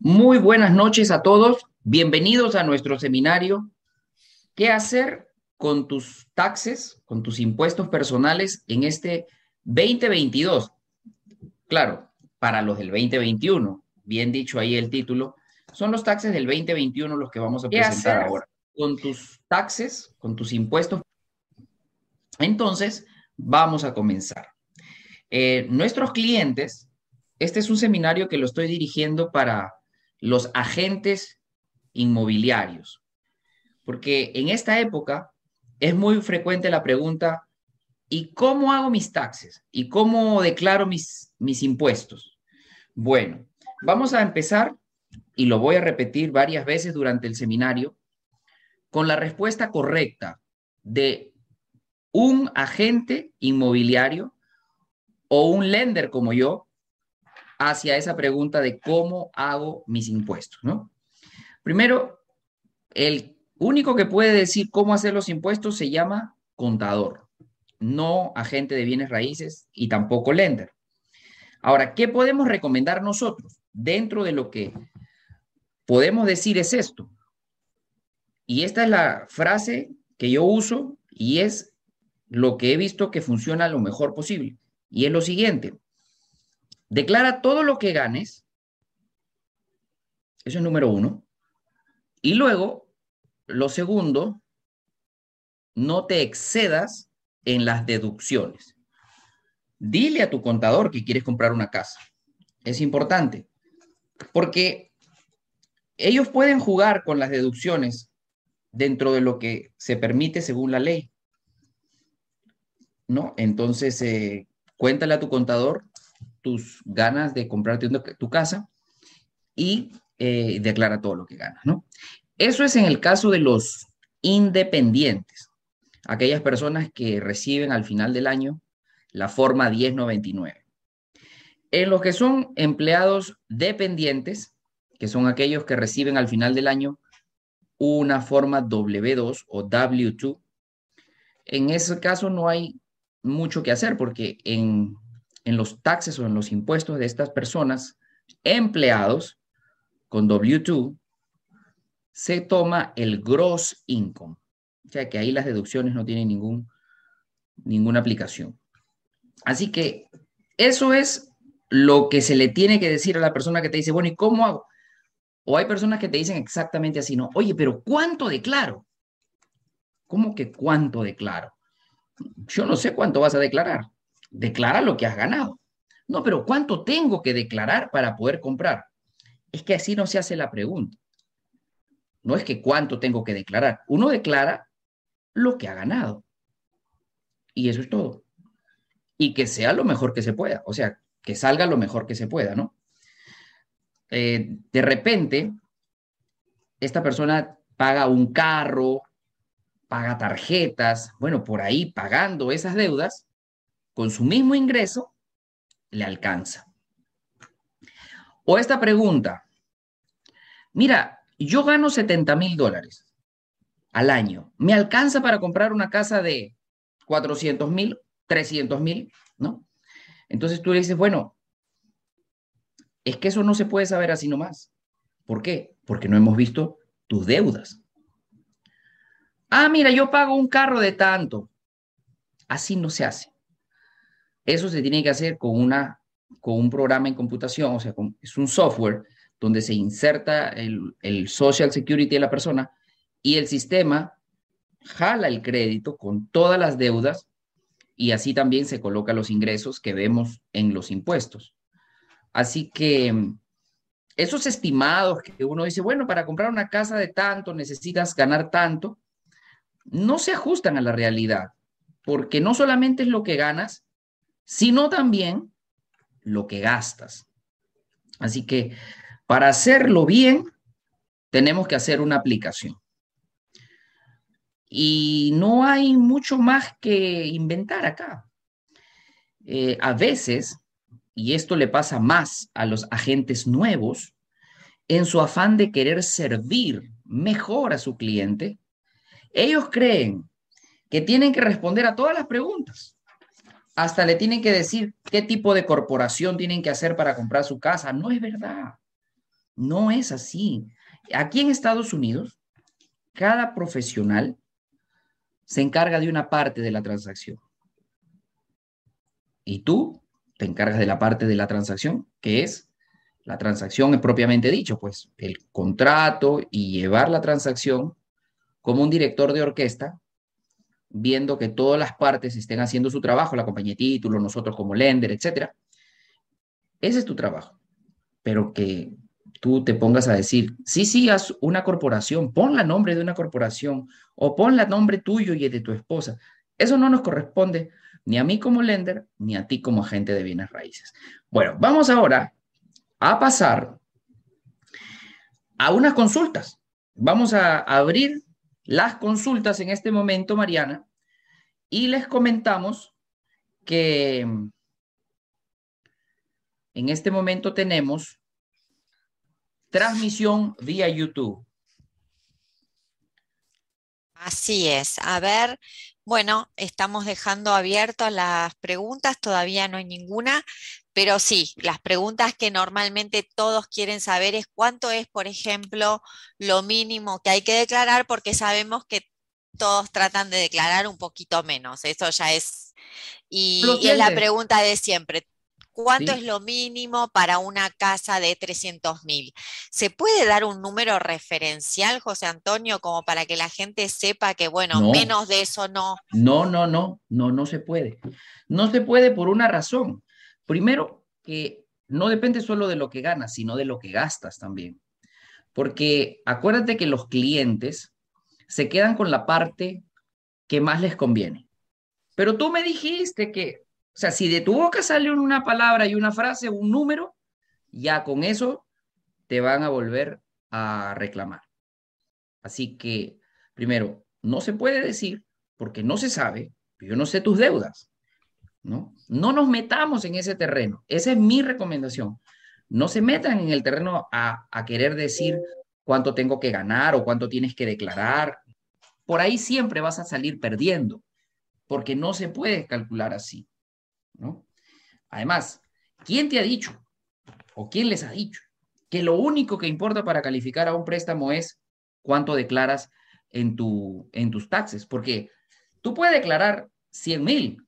Muy buenas noches a todos. Bienvenidos a nuestro seminario. ¿Qué hacer con tus taxes, con tus impuestos personales en este 2022? Claro, para los del 2021, bien dicho ahí el título, son los taxes del 2021 los que vamos a presentar ahora. Con tus taxes, con tus impuestos. Entonces, vamos a comenzar. Eh, nuestros clientes, este es un seminario que lo estoy dirigiendo para los agentes inmobiliarios. Porque en esta época es muy frecuente la pregunta, ¿y cómo hago mis taxes? ¿Y cómo declaro mis, mis impuestos? Bueno, vamos a empezar, y lo voy a repetir varias veces durante el seminario, con la respuesta correcta de un agente inmobiliario o un lender como yo hacia esa pregunta de cómo hago mis impuestos, ¿no? Primero, el único que puede decir cómo hacer los impuestos se llama contador, no agente de bienes raíces y tampoco lender. Ahora, ¿qué podemos recomendar nosotros? Dentro de lo que podemos decir es esto. Y esta es la frase que yo uso y es lo que he visto que funciona lo mejor posible. Y es lo siguiente. Declara todo lo que ganes. Eso es número uno. Y luego, lo segundo, no te excedas en las deducciones. Dile a tu contador que quieres comprar una casa. Es importante, porque ellos pueden jugar con las deducciones dentro de lo que se permite según la ley. ¿No? Entonces, eh, cuéntale a tu contador tus ganas de comprarte tu casa y eh, declara todo lo que ganas, ¿no? Eso es en el caso de los independientes, aquellas personas que reciben al final del año la forma 1099. En los que son empleados dependientes, que son aquellos que reciben al final del año una forma W2 o W2, en ese caso no hay mucho que hacer porque en en los taxes o en los impuestos de estas personas empleados con W2, se toma el gross income. O sea que ahí las deducciones no tienen ningún, ninguna aplicación. Así que eso es lo que se le tiene que decir a la persona que te dice, bueno, ¿y cómo hago? O hay personas que te dicen exactamente así, no, oye, pero ¿cuánto declaro? ¿Cómo que cuánto declaro? Yo no sé cuánto vas a declarar declara lo que has ganado. No, pero ¿cuánto tengo que declarar para poder comprar? Es que así no se hace la pregunta. No es que cuánto tengo que declarar. Uno declara lo que ha ganado. Y eso es todo. Y que sea lo mejor que se pueda. O sea, que salga lo mejor que se pueda, ¿no? Eh, de repente, esta persona paga un carro, paga tarjetas, bueno, por ahí pagando esas deudas, con su mismo ingreso, le alcanza. O esta pregunta, mira, yo gano 70 mil dólares al año, ¿me alcanza para comprar una casa de 400 mil, 300 mil? ¿No? Entonces tú le dices, bueno, es que eso no se puede saber así nomás. ¿Por qué? Porque no hemos visto tus deudas. Ah, mira, yo pago un carro de tanto. Así no se hace. Eso se tiene que hacer con, una, con un programa en computación, o sea, es un software donde se inserta el, el Social Security de la persona y el sistema jala el crédito con todas las deudas y así también se coloca los ingresos que vemos en los impuestos. Así que esos estimados que uno dice, bueno, para comprar una casa de tanto necesitas ganar tanto, no se ajustan a la realidad, porque no solamente es lo que ganas, sino también lo que gastas. Así que para hacerlo bien, tenemos que hacer una aplicación. Y no hay mucho más que inventar acá. Eh, a veces, y esto le pasa más a los agentes nuevos, en su afán de querer servir mejor a su cliente, ellos creen que tienen que responder a todas las preguntas hasta le tienen que decir qué tipo de corporación tienen que hacer para comprar su casa. No es verdad. No es así. Aquí en Estados Unidos, cada profesional se encarga de una parte de la transacción. Y tú te encargas de la parte de la transacción, que es la transacción propiamente dicho, pues el contrato y llevar la transacción como un director de orquesta, viendo que todas las partes estén haciendo su trabajo, la compañía de título, nosotros como lender, etcétera. Ese es tu trabajo. Pero que tú te pongas a decir, sí, sí, haz una corporación, pon la nombre de una corporación o pon la nombre tuyo y de tu esposa. Eso no nos corresponde ni a mí como lender, ni a ti como agente de bienes raíces. Bueno, vamos ahora a pasar a unas consultas. Vamos a abrir las consultas en este momento, Mariana, y les comentamos que en este momento tenemos transmisión vía YouTube. Así es. A ver, bueno, estamos dejando abiertas las preguntas, todavía no hay ninguna, pero sí, las preguntas que normalmente todos quieren saber es cuánto es, por ejemplo, lo mínimo que hay que declarar, porque sabemos que todos tratan de declarar un poquito menos. Eso ya es. Y, y es la pregunta de siempre. ¿Cuánto es lo mínimo para una casa de 300 mil? ¿Se puede dar un número referencial, José Antonio, como para que la gente sepa que, bueno, menos de eso no? No, no, no, no, no se puede. No se puede por una razón. Primero, que no depende solo de lo que ganas, sino de lo que gastas también. Porque acuérdate que los clientes se quedan con la parte que más les conviene. Pero tú me dijiste que o sea, si de tu boca sale una palabra y una frase, un número, ya con eso te van a volver a reclamar. Así que, primero, no se puede decir porque no se sabe, yo no sé tus deudas, ¿no? No nos metamos en ese terreno. Esa es mi recomendación. No se metan en el terreno a, a querer decir cuánto tengo que ganar o cuánto tienes que declarar. Por ahí siempre vas a salir perdiendo, porque no se puede calcular así. ¿no? Además, ¿quién te ha dicho o quién les ha dicho que lo único que importa para calificar a un préstamo es cuánto declaras en, tu, en tus taxes? Porque tú puedes declarar 100 mil,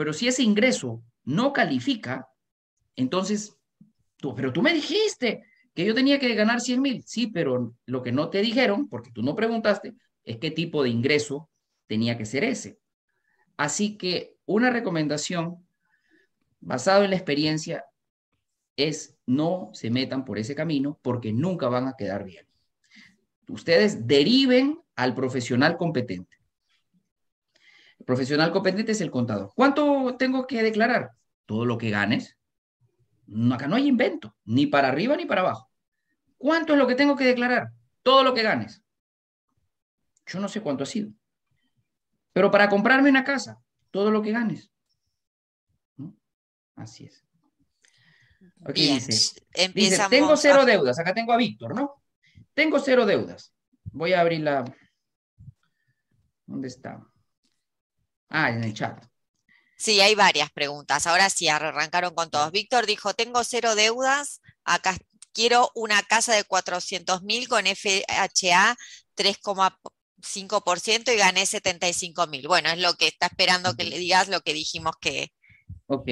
pero si ese ingreso no califica, entonces, tú, pero tú me dijiste que yo tenía que ganar 100 mil. Sí, pero lo que no te dijeron, porque tú no preguntaste, es qué tipo de ingreso tenía que ser ese. Así que una recomendación basado en la experiencia, es no se metan por ese camino porque nunca van a quedar bien. Ustedes deriven al profesional competente. El profesional competente es el contador. ¿Cuánto tengo que declarar? Todo lo que ganes. acá no hay invento, ni para arriba ni para abajo. ¿Cuánto es lo que tengo que declarar? Todo lo que ganes. Yo no sé cuánto ha sido. Pero para comprarme una casa, todo lo que ganes. Así es. dice, tengo cero deudas. Acá tengo a Víctor, ¿no? Tengo cero deudas. Voy a abrir la... ¿Dónde está? Ah, en el chat. Sí, hay varias preguntas. Ahora sí, arrancaron con todos. Víctor dijo, tengo cero deudas. Acá quiero una casa de 400 mil con FHA 3,5% y gané 75 mil. Bueno, es lo que está esperando que le digas lo que dijimos que... Ok,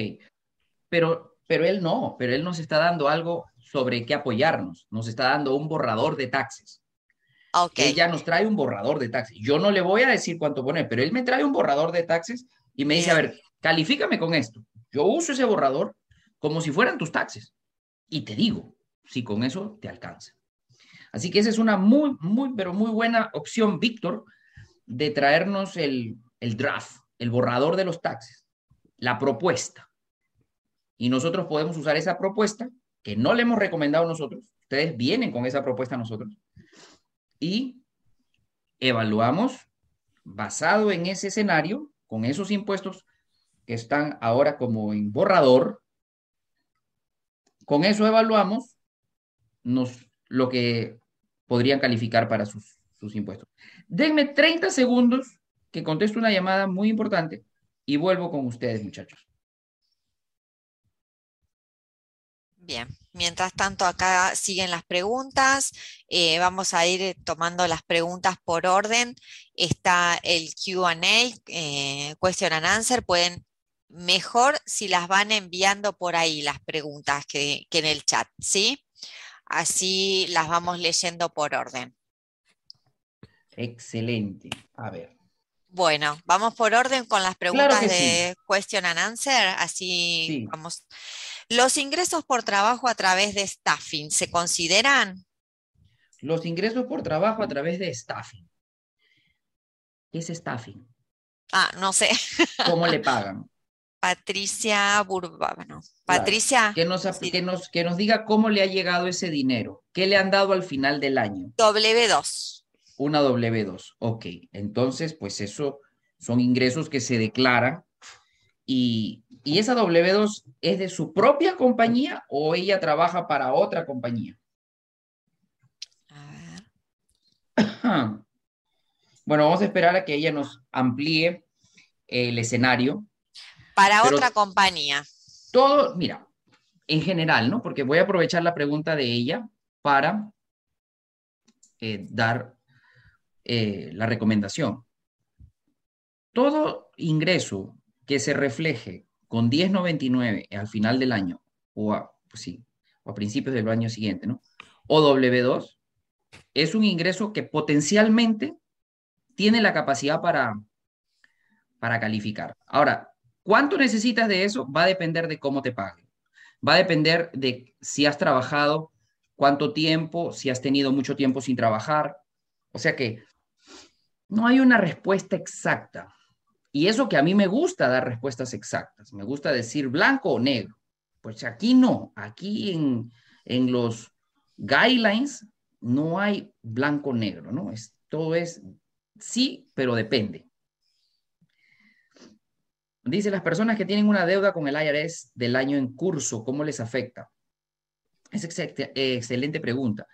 pero, pero él no, pero él nos está dando algo sobre qué apoyarnos, nos está dando un borrador de taxes. Okay. Él ya nos trae un borrador de taxes. Yo no le voy a decir cuánto poner, pero él me trae un borrador de taxes y me dice, a ver, califícame con esto. Yo uso ese borrador como si fueran tus taxes. Y te digo, si con eso te alcanza. Así que esa es una muy, muy, pero muy buena opción, Víctor, de traernos el, el draft, el borrador de los taxes, la propuesta. Y nosotros podemos usar esa propuesta, que no le hemos recomendado nosotros, ustedes vienen con esa propuesta a nosotros, y evaluamos basado en ese escenario, con esos impuestos que están ahora como en borrador, con eso evaluamos nos, lo que podrían calificar para sus, sus impuestos. Denme 30 segundos que contesto una llamada muy importante y vuelvo con ustedes, muchachos. Bien, Mientras tanto, acá siguen las preguntas. Eh, vamos a ir tomando las preguntas por orden. Está el QA, eh, question and answer. Pueden mejor si las van enviando por ahí las preguntas que, que en el chat, ¿sí? Así las vamos leyendo por orden. Excelente. A ver. Bueno, vamos por orden con las preguntas de question and answer, así vamos. ¿Los ingresos por trabajo a través de staffing se consideran? Los ingresos por trabajo a través de staffing. ¿Qué es staffing? Ah, no sé. ¿Cómo le pagan? Patricia Burbano. Patricia. Que nos, que, nos, que nos diga cómo le ha llegado ese dinero. ¿Qué le han dado al final del año? W2 una W2. Ok, entonces, pues eso son ingresos que se declaran y, esa W2 es de su propia compañía o ella trabaja para otra compañía. Bueno, vamos a esperar a que ella nos amplíe el escenario. Para otra compañía. Todo, mira, en general, ¿no? Porque voy a aprovechar la pregunta de ella para eh, dar eh, la recomendación. Todo ingreso que se refleje con 1099 al final del año o a, pues sí, o a principios del año siguiente, ¿no? O W2 es un ingreso que potencialmente tiene la capacidad para, para calificar. Ahora, ¿cuánto necesitas de eso? Va a depender de cómo te paguen. Va a depender de si has trabajado, cuánto tiempo, si has tenido mucho tiempo sin trabajar. O sea que no hay una respuesta exacta. Y eso que a mí me gusta dar respuestas exactas, me gusta decir blanco o negro. Pues aquí no, aquí en, en los guidelines no hay blanco o negro, ¿no? Es, todo es sí, pero depende. Dice, las personas que tienen una deuda con el IRS del año en curso, ¿cómo les afecta? Es excelente pregunta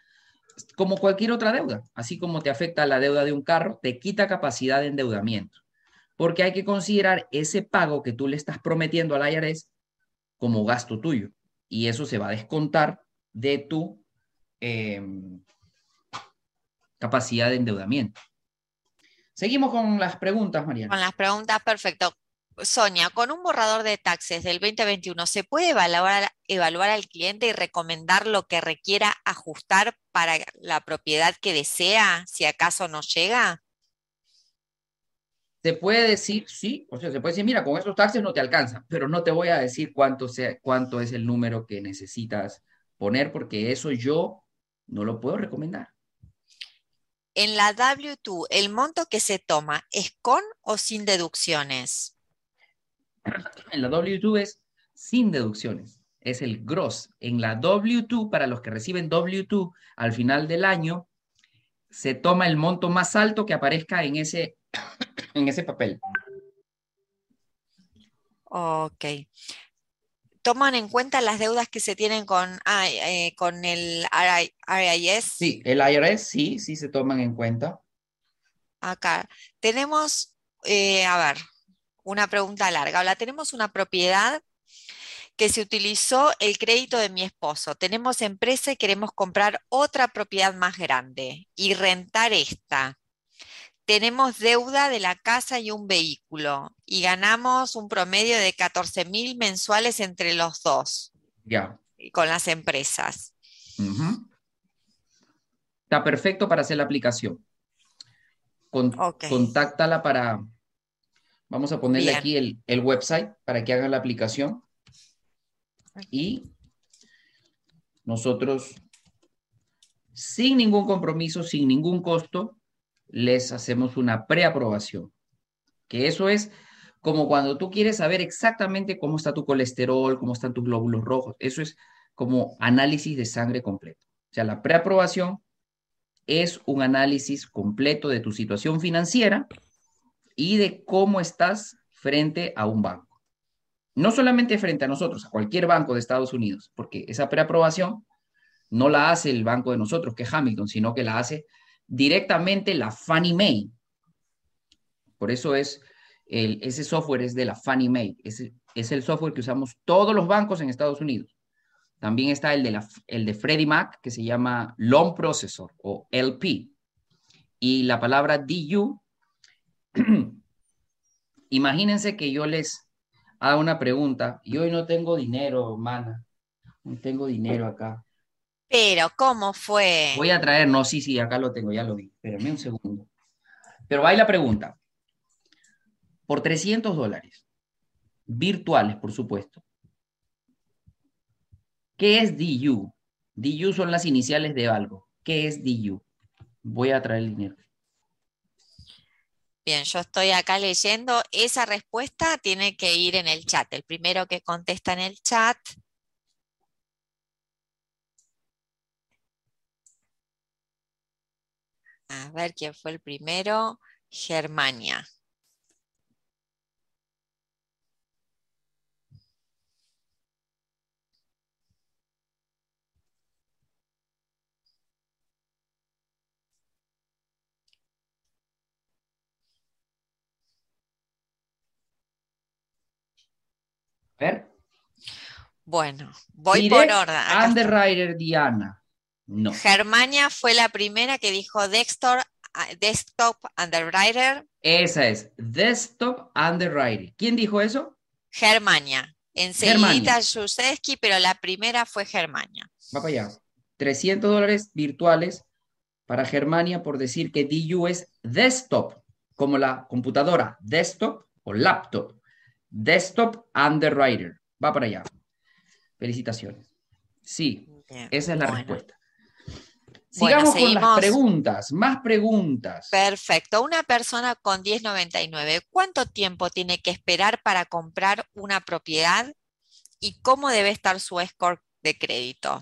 como cualquier otra deuda, así como te afecta la deuda de un carro, te quita capacidad de endeudamiento, porque hay que considerar ese pago que tú le estás prometiendo al IRS como gasto tuyo, y eso se va a descontar de tu em, capacidad de endeudamiento. Seguimos con las preguntas, Mariana. Con las preguntas, perfecto. Sonia, con un borrador de taxes del 2021, ¿se puede evaluar, evaluar al cliente y recomendar lo que requiera ajustar para la propiedad que desea, si acaso no llega? Se puede decir, sí, o sea, se puede decir, mira, con esos taxes no te alcanza, pero no te voy a decir cuánto, sea, cuánto es el número que necesitas poner, porque eso yo no lo puedo recomendar. En la W2, ¿el monto que se toma es con o sin deducciones? En la W2 es sin deducciones, es el gross. En la W2, para los que reciben W2 al final del año, se toma el monto más alto que aparezca en ese, en ese papel. Ok. ¿Toman en cuenta las deudas que se tienen con, eh, con el IRS? Sí, el IRS sí, sí se toman en cuenta. Acá tenemos, eh, a ver, una pregunta larga. Hola, tenemos una propiedad que se utilizó el crédito de mi esposo. Tenemos empresa y queremos comprar otra propiedad más grande y rentar esta. Tenemos deuda de la casa y un vehículo y ganamos un promedio de 14 mil mensuales entre los dos. Ya. Con las empresas. Está perfecto para hacer la aplicación. Contáctala para, Vamos a ponerle aquí el, website para que hagan la aplicación. Y nosotros, sin ningún compromiso, sin ningún costo, les hacemos una preaprobación. Que eso es como cuando tú quieres saber exactamente cómo está tu colesterol, cómo están tus glóbulos rojos. Eso es como análisis de sangre completo. O sea, la preaprobación es un análisis completo de tu situación financiera y de cómo estás frente a un banco. No solamente frente a nosotros, a cualquier banco de Estados Unidos, porque esa preaprobación no la hace el banco de nosotros, que es Hamilton, sino que la hace directamente la Fannie Mae. Por eso es ese software es de la Fannie Mae. Es, es el software que usamos todos los bancos en Estados Unidos. También está el de, la, el de Freddie Mac, que se llama Loan Processor o LP. Y la palabra DU, imagínense que yo les haga una pregunta y hoy no tengo dinero, mana. No tengo dinero acá. Pero, ¿cómo fue? Voy a traer, no, sí, sí, acá lo tengo, ya lo vi. Espérenme un segundo. Pero ahí la pregunta. Por 300 dólares, virtuales, por supuesto, ¿Qué es DU? DU son las iniciales de algo. ¿Qué es DU? Voy a traer el dinero. Bien, yo estoy acá leyendo. Esa respuesta tiene que ir en el chat. El primero que contesta en el chat. A ver quién fue el primero. Germania. ver. Bueno, voy por orden. Underwriter Diana. No. Germania fue la primera que dijo desktop, desktop Underwriter. Esa es, Desktop Underwriter. ¿Quién dijo eso? Germania. Enseguida Juseski, pero la primera fue Germania. Va para allá. 300 dólares virtuales para Germania por decir que DU es desktop, como la computadora, desktop o laptop. Desktop Underwriter. Va para allá. Felicitaciones. Sí, esa es la respuesta. Sigamos con las preguntas, más preguntas. Perfecto. Una persona con 1099, ¿cuánto tiempo tiene que esperar para comprar una propiedad y cómo debe estar su score de crédito?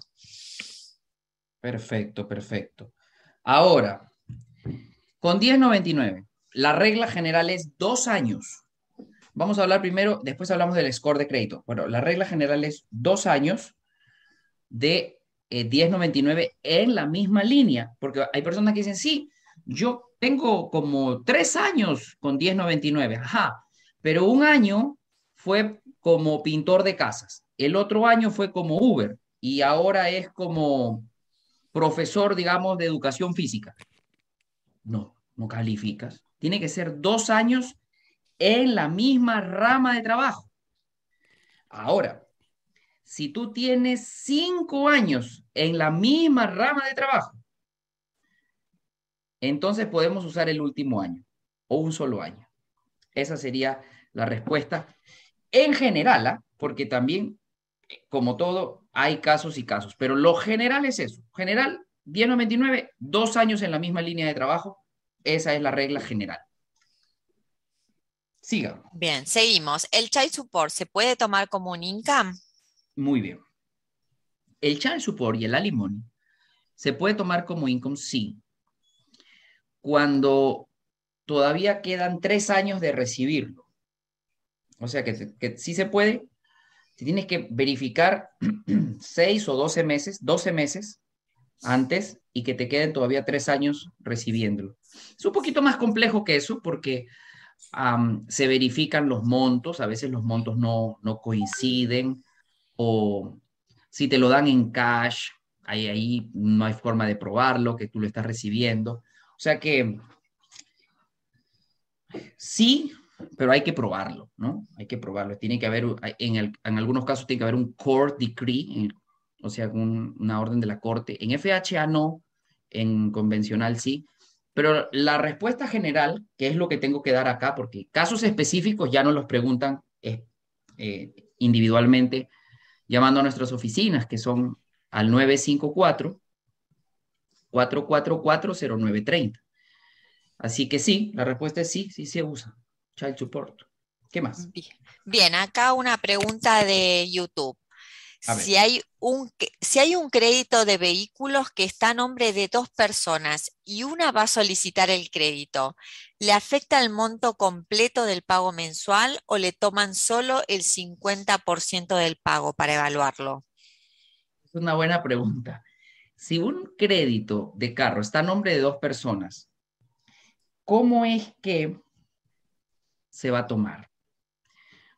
Perfecto, perfecto. Ahora, con 1099, la regla general es dos años Vamos a hablar primero, después hablamos del score de crédito. Bueno, la regla general es dos años de 1099 eh, en la misma línea, porque hay personas que dicen, sí, yo tengo como tres años con 1099, ajá, pero un año fue como pintor de casas, el otro año fue como Uber y ahora es como profesor, digamos, de educación física. No, no calificas. Tiene que ser dos años en la misma rama de trabajo. Ahora, si tú tienes cinco años en la misma rama de trabajo, entonces podemos usar el último año o un solo año. Esa sería la respuesta en general, ¿ah? porque también, como todo, hay casos y casos, pero lo general es eso. General, 1099, dos años en la misma línea de trabajo, esa es la regla general. Siga. Bien, seguimos. ¿El child support se puede tomar como un income? Muy bien. El child support y el alimony se puede tomar como income, sí. Cuando todavía quedan tres años de recibirlo. O sea que, que sí se puede. Si tienes que verificar seis o doce meses, doce meses antes y que te queden todavía tres años recibiéndolo. Es un poquito más complejo que eso porque se verifican los montos, a veces los montos no, no coinciden, o si te lo dan en cash, ahí, ahí no hay forma de probarlo, que tú lo estás recibiendo. O sea que sí, pero hay que probarlo, ¿no? Hay que probarlo. Tiene que haber, en, en algunos casos tiene que haber un court decree, o sea, una orden de la corte. En FHA no, en convencional sí, pero la respuesta general, que es lo que tengo que dar acá, porque casos específicos ya nos los preguntan eh, individualmente, llamando a nuestras oficinas, que son al 954-444-0930. Así que sí, la respuesta es sí, sí se usa. Child Support. ¿Qué más? Bien, acá una pregunta de YouTube. Si hay, un, si hay un crédito de vehículos que está a nombre de dos personas y una va a solicitar el crédito, ¿le afecta el monto completo del pago mensual o le toman solo el 50% del pago para evaluarlo? Es una buena pregunta. Si un crédito de carro está a nombre de dos personas, ¿cómo es que se va a tomar?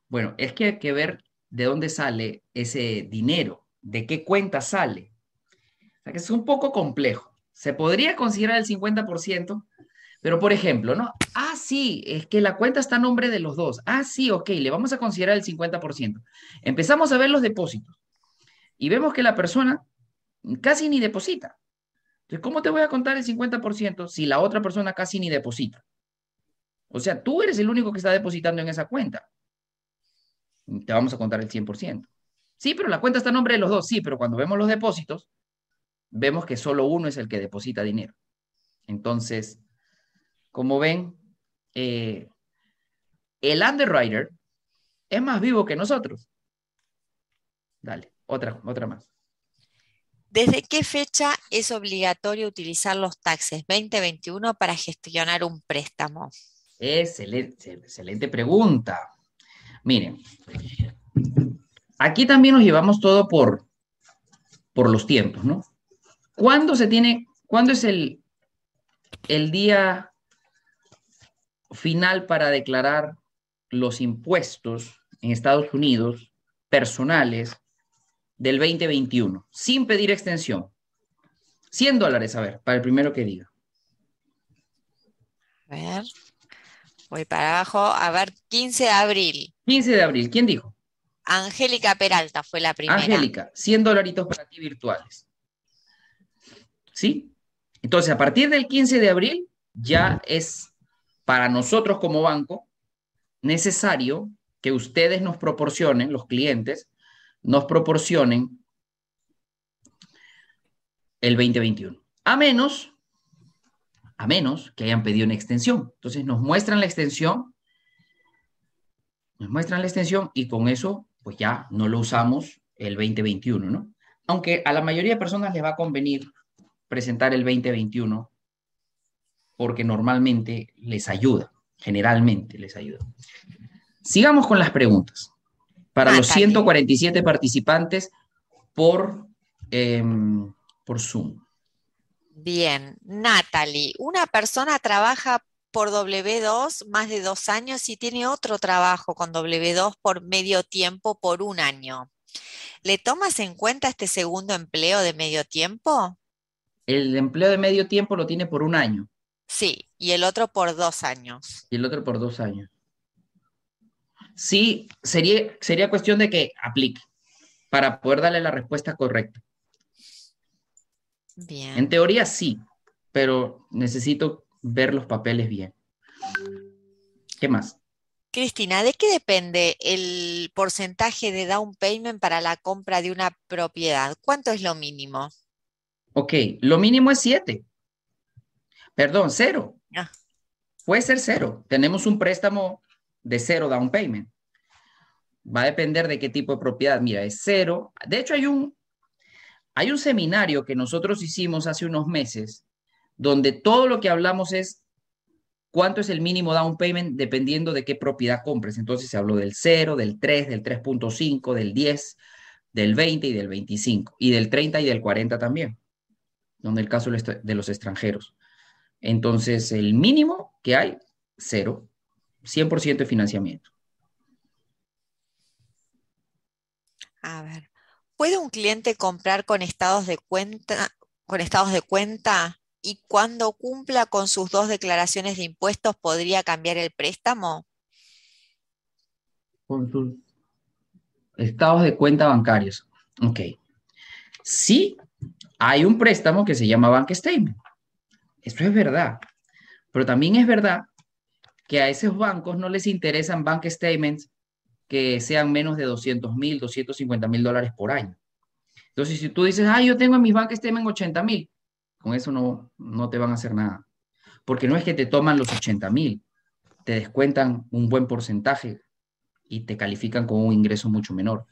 Bueno, es que hay que ver de dónde sale ese dinero. de qué cuenta sale. O sea que es un poco complejo. Se podría considerar el 50%, pero por ejemplo, ¿no? Ah, sí, es que la cuenta está a nombre de los dos. Ah, sí, ok, le vamos a considerar el 50%. Empezamos a ver los depósitos y vemos que la persona casi ni deposita. Entonces, ¿cómo te voy a contar el 50% si la otra persona casi ni deposita? O sea, tú eres el único que está depositando en esa cuenta. Te vamos a contar el 100%. Sí, pero la cuenta está a nombre de los dos. Sí, pero cuando vemos los depósitos, vemos que solo uno es el que deposita dinero. Entonces, como ven, eh, el underwriter es más vivo que nosotros. Dale, otra, otra más. ¿Desde qué fecha es obligatorio utilizar los taxes 2021 para gestionar un préstamo? Excelente, excelente pregunta. Miren, aquí también nos llevamos todo por, por los tiempos, ¿no? ¿Cuándo se tiene, cuándo es el, el día final para declarar los impuestos en Estados Unidos personales del 2021, sin pedir extensión? 100 dólares, a ver, para el primero que diga. A ver, voy para abajo. A ver, 15 de abril. 15 de abril, ¿quién dijo? Angélica Peralta fue la primera. Angélica, 100 dolaritos para ti virtuales. ¿Sí? Entonces, a partir del 15 de abril, ya es para nosotros como banco necesario que ustedes nos proporcionen, los clientes, nos proporcionen el 2021. A menos, a menos que hayan pedido una extensión. Entonces nos muestran la extensión, nos muestran la extensión y con eso, pues ya no lo usamos el 2021, ¿no? Aunque a la mayoría de personas les va a convenir presentar el 2021 porque normalmente les ayuda, generalmente les ayuda. Sigamos con las preguntas. Para los 147 participantes por, em, por Zoom. Bien, Natalie, una persona trabaja por W2 más de dos años y tiene otro trabajo con W2 por medio tiempo por un año. ¿Le tomas en cuenta este segundo empleo de medio tiempo? El empleo de medio tiempo lo tiene por un año. Sí, y el otro por dos años. Y el otro por dos años. Sí, sería, sería cuestión de que aplique para poder darle la respuesta correcta. Bien. En teoría sí, pero necesito ver los papeles bien. ¿Qué más? Cristina, ¿de qué depende el porcentaje de down payment para la compra de una propiedad? ¿Cuánto es lo mínimo? Ok, lo mínimo es 7. Perdón, cero. Ah. Puede ser cero. Tenemos un préstamo de cero down payment. Va a depender de qué tipo de propiedad. Mira, es cero. De hecho, hay un, hay un seminario que nosotros hicimos hace unos meses donde todo lo que hablamos es cuánto es el mínimo down payment dependiendo de qué propiedad compres. Entonces se habló del 0, del 3, del 3.5, del 10, del 20 y del 25, y del 30 y del 40 también donde el caso de los extranjeros. Entonces, el mínimo que hay, cero, 100% de financiamiento. A ver, ¿puede un cliente comprar con estados de cuenta, con estados de cuenta y cuando cumpla con sus dos declaraciones de impuestos podría cambiar el préstamo? Con sus estados de cuenta bancarios. Ok. Sí, hay un préstamo que se llama Bank Statement. Eso es verdad. Pero también es verdad que a esos bancos no les interesan bank statements que sean menos de 200 mil, 250 mil dólares por año. Entonces, si tú dices, ah, yo tengo en mis bank statements 80 mil, con eso no, no te van a hacer nada. Porque no es que te toman los 80 mil, te descuentan un buen porcentaje y te califican con un ingreso mucho menor.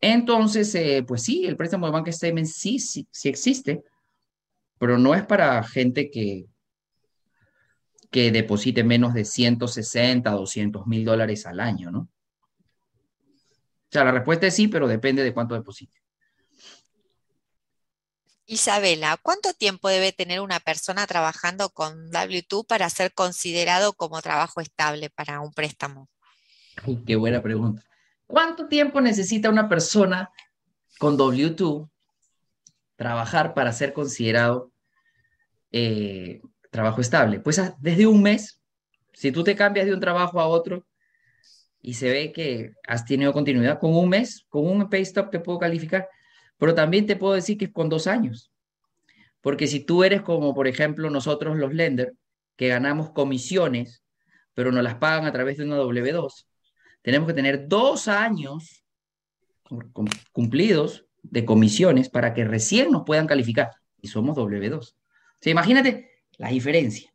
Entonces, eh, pues sí, el préstamo de bank statement sí, sí, sí existe, pero no es para gente que, que deposite menos de 160, 200 mil dólares al año, ¿no? O sea, la respuesta es sí, pero depende de cuánto deposite. Isabela, ¿cuánto tiempo debe tener una persona trabajando con W2 para ser considerado como trabajo estable para un préstamo? qué buena pregunta. ¿Cuánto tiempo necesita una persona con W2 trabajar para ser considerado eh, trabajo estable? Pues ah, desde un mes, si tú te cambias de un trabajo a otro y se ve que has tenido continuidad con un mes, con un pay stop te puedo calificar, pero también te puedo decir que es con dos años. Porque si tú eres como, por ejemplo, nosotros los lenders, que ganamos comisiones, pero nos las pagan a través de una W2, tenemos que tener dos años cumplidos de comisiones para que recién nos puedan calificar. Y somos W2. O imagínate la diferencia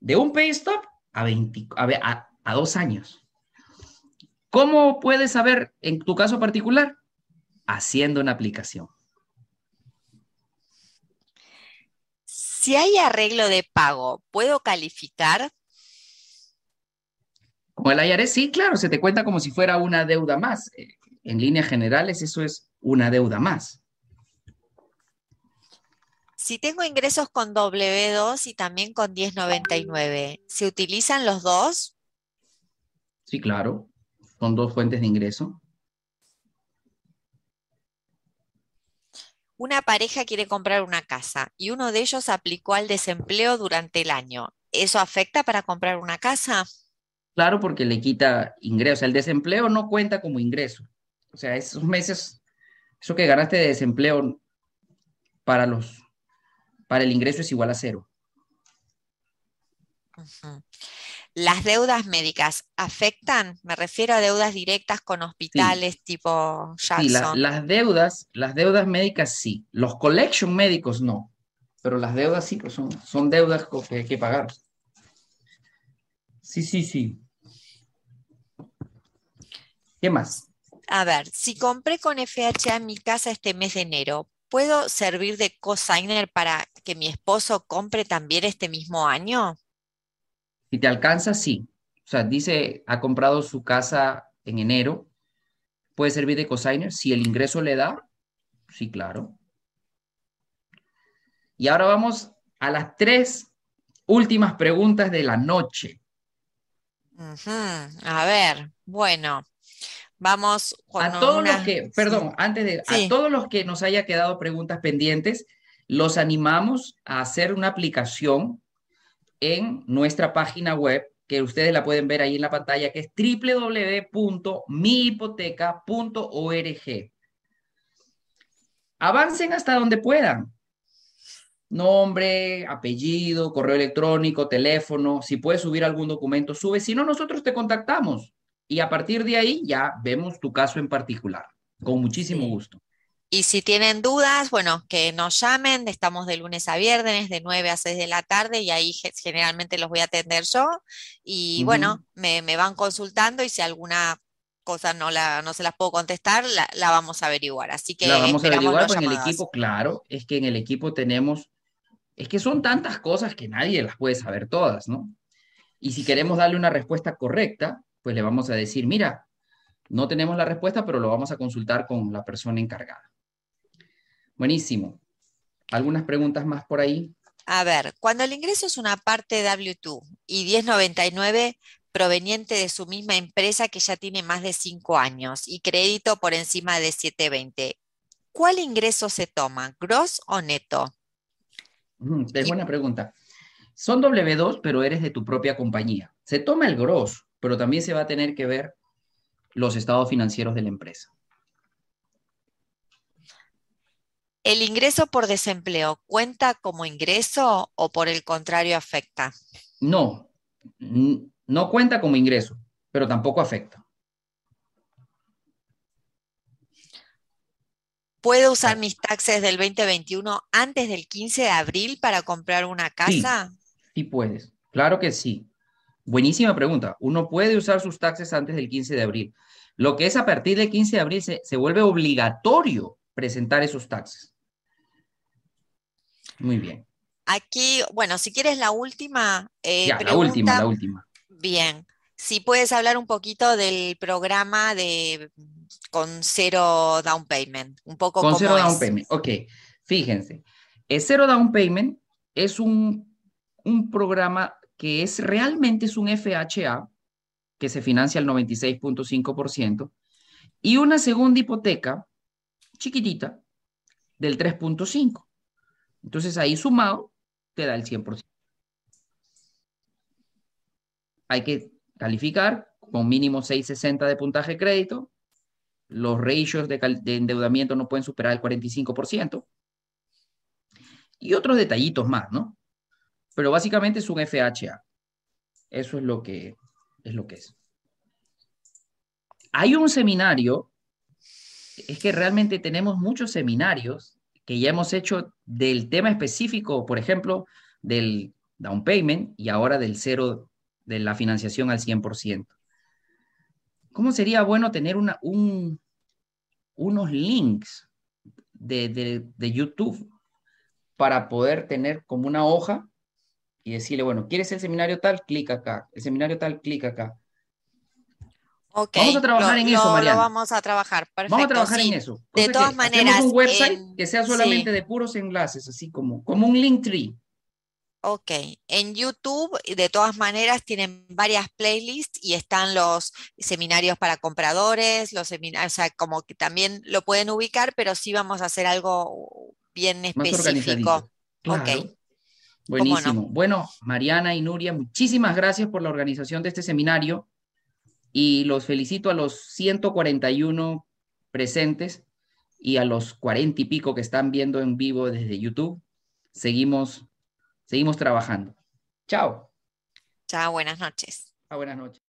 de un pay stop a, 20, a, a dos años. ¿Cómo puedes saber en tu caso particular? Haciendo una aplicación. Si hay arreglo de pago, ¿puedo calificar? Como el IRS, sí, claro, se te cuenta como si fuera una deuda más. En líneas generales, eso es una deuda más. Si tengo ingresos con W2 y también con 1099, ¿se utilizan los dos? Sí, claro. Son dos fuentes de ingreso. Una pareja quiere comprar una casa y uno de ellos aplicó al desempleo durante el año. ¿Eso afecta para comprar una casa? Claro, porque le quita ingreso. El desempleo no cuenta como ingreso. O sea, esos meses, eso que ganaste de desempleo para los, para el ingreso es igual a cero. ¿Las deudas médicas afectan? Me refiero a deudas directas con hospitales tipo Jackson. Sí, las deudas, las deudas médicas sí. Los collection médicos no. Pero las deudas sí, pues son, son deudas que hay que pagar. Sí, sí, sí. ¿Qué más? A ver, si compré con FHA en mi casa este mes de enero, ¿puedo servir de cosigner para que mi esposo compre también este mismo año? Si te alcanza, sí. O sea, dice, ha comprado su casa en enero, puede servir de cosigner. Si el ingreso le da, sí, claro. Y ahora vamos a las tres últimas preguntas de la noche. A ver, bueno, vamos con a todos los que, perdón, antes de a todos los que nos haya quedado preguntas pendientes, los animamos a hacer una aplicación en nuestra página web, que ustedes la pueden ver ahí en la pantalla, que es www.mihipoteca.org. Avancen hasta donde puedan. Nombre, apellido, correo electrónico, teléfono. Si puedes subir algún documento, sube. Si no, nosotros te contactamos. Y a partir de ahí ya vemos tu caso en particular. Con muchísimo gusto. Y si tienen dudas, bueno, que nos llamen, estamos de lunes a viernes, de 9 a 6 de la tarde, y ahí generalmente los voy a atender yo. Y bueno, me, van consultando y si alguna cosa no, la, no se las puedo contestar, la, vamos a averiguar. Así que la vamos a averiguar pues, en el equipo, claro, es que en el equipo tenemos, es que son tantas cosas que nadie las puede saber todas, ¿no? Y si queremos darle una respuesta correcta, pues le vamos a decir, mira, no tenemos la respuesta, pero lo vamos a consultar con la persona encargada. Buenísimo. ¿Algunas preguntas más por ahí? A ver, cuando el ingreso es una parte W2 y 1099 proveniente de su misma empresa que ya tiene más de 5 años y crédito por encima de 720, ¿cuál ingreso se toma, gross o neto? es buena pregunta. Son W2, pero eres de tu propia compañía. Se toma el gross, pero también se va a tener que ver los estados financieros de la empresa. ¿El ingreso por desempleo cuenta como ingreso o por el contrario afecta? No, no cuenta como ingreso, pero tampoco afecta. ¿Puedo usar mis taxes del 2021 antes del 15 de abril para comprar una casa? Sí, sí puedes. Claro que sí. Buenísima pregunta. Uno puede usar sus taxes antes del 15 de abril. Lo que es a partir del 15 de abril se, se vuelve obligatorio presentar esos taxes. Muy bien. Aquí, bueno, si quieres la última. Eh, ya, la última, la última. Bien. Si puedes hablar un poquito del programa de con cero down payment, un poco con cero down payment. Ok, fíjense. El cero down payment es un, un programa que es realmente es un FHA que se financia al 96.5% y una segunda hipoteca chiquitita del 3.5. Entonces ahí sumado te da el 100%. Hay que calificar con mínimo 660 de puntaje de crédito. Los ratios de, de endeudamiento no pueden superar el 45%. Y otros detallitos más, ¿no? Pero básicamente es un FHA. Eso es lo que es. Lo que es. Hay un seminario, es que realmente tenemos muchos seminarios que ya hemos hecho del tema específico, por ejemplo, del down payment y ahora del cero de la financiación al 100%. ¿Cómo sería bueno tener una, un, unos links de, de YouTube para poder tener como una hoja y decirle, bueno, ¿quieres el seminario tal? Clic acá. El seminario tal, clic acá. Okay. Vamos a trabajar en eso, Mariana. vamos a trabajar, perfecto. Vamos a trabajar en eso. de todas maneras. un website que sea solamente de puros enlaces, así como, como un link tree. Ok, en YouTube de todas maneras tienen varias playlists y están los seminarios para compradores, los seminarios, o sea, como que también lo pueden ubicar, pero sí vamos a hacer algo bien específico. Ok. Buenísimo. Bueno, Mariana y Nuria, muchísimas gracias por la organización de este seminario y los felicito a los 141 presentes y a los 40 y pico que están viendo en vivo desde YouTube. Seguimos, seguimos trabajando. Chao. Chao, buenas noches. Chao, buenas noches.